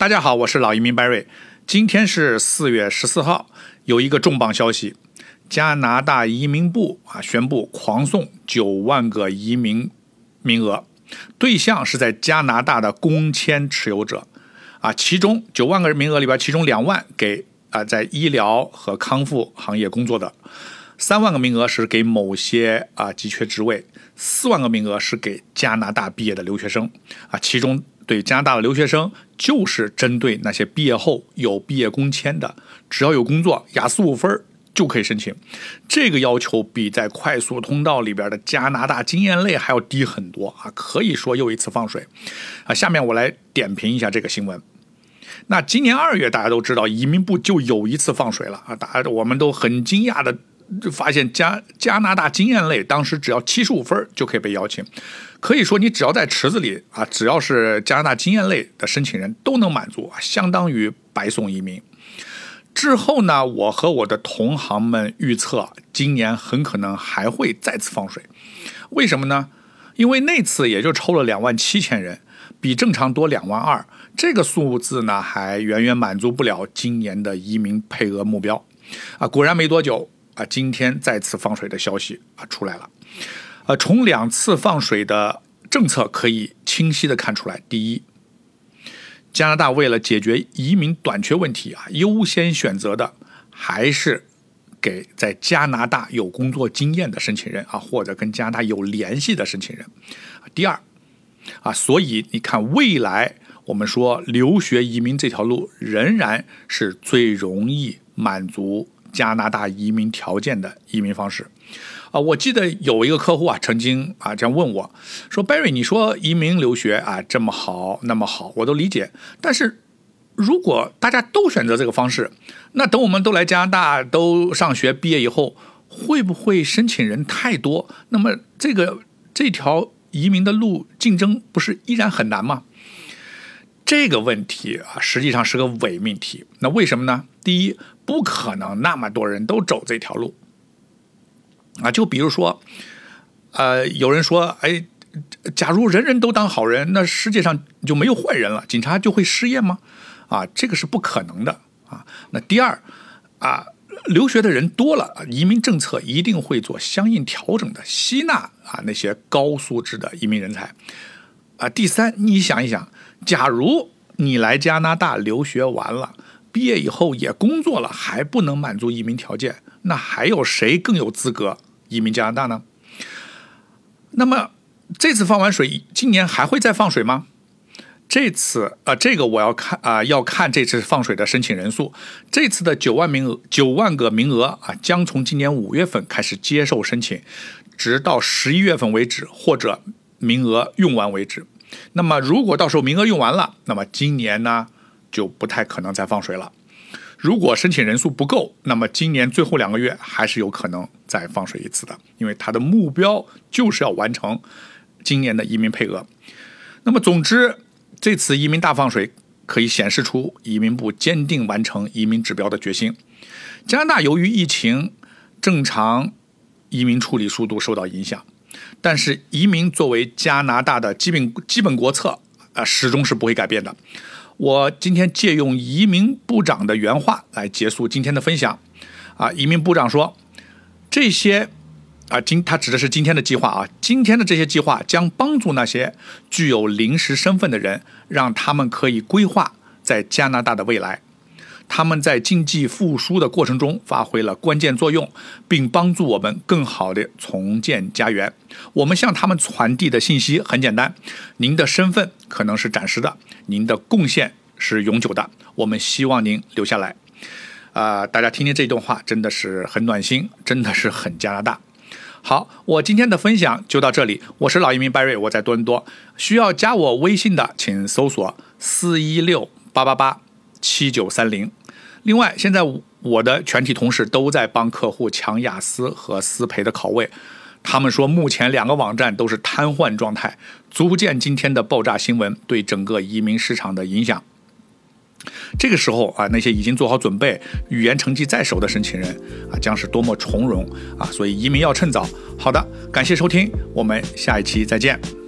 大家好，我是老移民 Barry。今天是四月十四号，有一个重磅消息：加拿大移民部啊宣布狂送九万个移民名额，对象是在加拿大的工签持有者。啊，其中九万个名额里边，其中两万给啊在医疗和康复行业工作的，三万个名额是给某些啊急缺职位，四万个名额是给加拿大毕业的留学生。啊，其中。对加拿大的留学生，就是针对那些毕业后有毕业工签的，只要有工作，雅思五分就可以申请。这个要求比在快速通道里边的加拿大经验类还要低很多啊！可以说又一次放水啊！下面我来点评一下这个新闻。那今年二月，大家都知道移民部就有一次放水了啊！大家我们都很惊讶的。就发现加加拿大经验类当时只要七十五分就可以被邀请，可以说你只要在池子里啊，只要是加拿大经验类的申请人都能满足啊，相当于白送移民。之后呢，我和我的同行们预测，今年很可能还会再次放水。为什么呢？因为那次也就抽了两万七千人，比正常多两万二，这个数字呢还远远满足不了今年的移民配额目标啊。果然没多久。啊，今天再次放水的消息啊出来了，呃，从两次放水的政策可以清晰的看出来，第一，加拿大为了解决移民短缺问题啊，优先选择的还是给在加拿大有工作经验的申请人啊，或者跟加拿大有联系的申请人。第二，啊，所以你看，未来我们说留学移民这条路仍然是最容易满足。加拿大移民条件的移民方式，啊，我记得有一个客户啊，曾经啊这样问我，说：“Barry，你说移民留学啊这么好那么好，我都理解。但是如果大家都选择这个方式，那等我们都来加拿大都上学毕业以后，会不会申请人太多？那么这个这条移民的路竞争不是依然很难吗？”这个问题啊，实际上是个伪命题。那为什么呢？第一，不可能那么多人都走这条路啊。就比如说，呃，有人说，哎，假如人人都当好人，那世界上就没有坏人了，警察就会失业吗？啊，这个是不可能的啊。那第二啊，留学的人多了，移民政策一定会做相应调整的，吸纳啊那些高素质的移民人才啊。第三，你想一想。假如你来加拿大留学完了，毕业以后也工作了，还不能满足移民条件，那还有谁更有资格移民加拿大呢？那么这次放完水，今年还会再放水吗？这次啊，这个我要看啊，要看这次放水的申请人数。这次的九万名额，九万个名额啊，将从今年五月份开始接受申请，直到十一月份为止，或者名额用完为止。那么，如果到时候名额用完了，那么今年呢就不太可能再放水了。如果申请人数不够，那么今年最后两个月还是有可能再放水一次的，因为它的目标就是要完成今年的移民配额。那么，总之，这次移民大放水可以显示出移民部坚定完成移民指标的决心。加拿大由于疫情，正常移民处理速度受到影响。但是移民作为加拿大的基本基本国策啊，始终是不会改变的。我今天借用移民部长的原话来结束今天的分享啊，移民部长说，这些啊今他指的是今天的计划啊，今天的这些计划将帮助那些具有临时身份的人，让他们可以规划在加拿大的未来。他们在经济复苏的过程中发挥了关键作用，并帮助我们更好地重建家园。我们向他们传递的信息很简单：您的身份可能是暂时的，您的贡献是永久的。我们希望您留下来。啊，大家听听这段话，真的是很暖心，真的是很加拿大。好，我今天的分享就到这里。我是老移民 Barry，我在多伦多。需要加我微信的，请搜索四一六八八八七九三零。另外，现在我的全体同事都在帮客户抢雅思和思培的考位。他们说，目前两个网站都是瘫痪状态，足见今天的爆炸新闻对整个移民市场的影响。这个时候啊，那些已经做好准备、语言成绩在手的申请人啊，将是多么从容啊！所以移民要趁早。好的，感谢收听，我们下一期再见。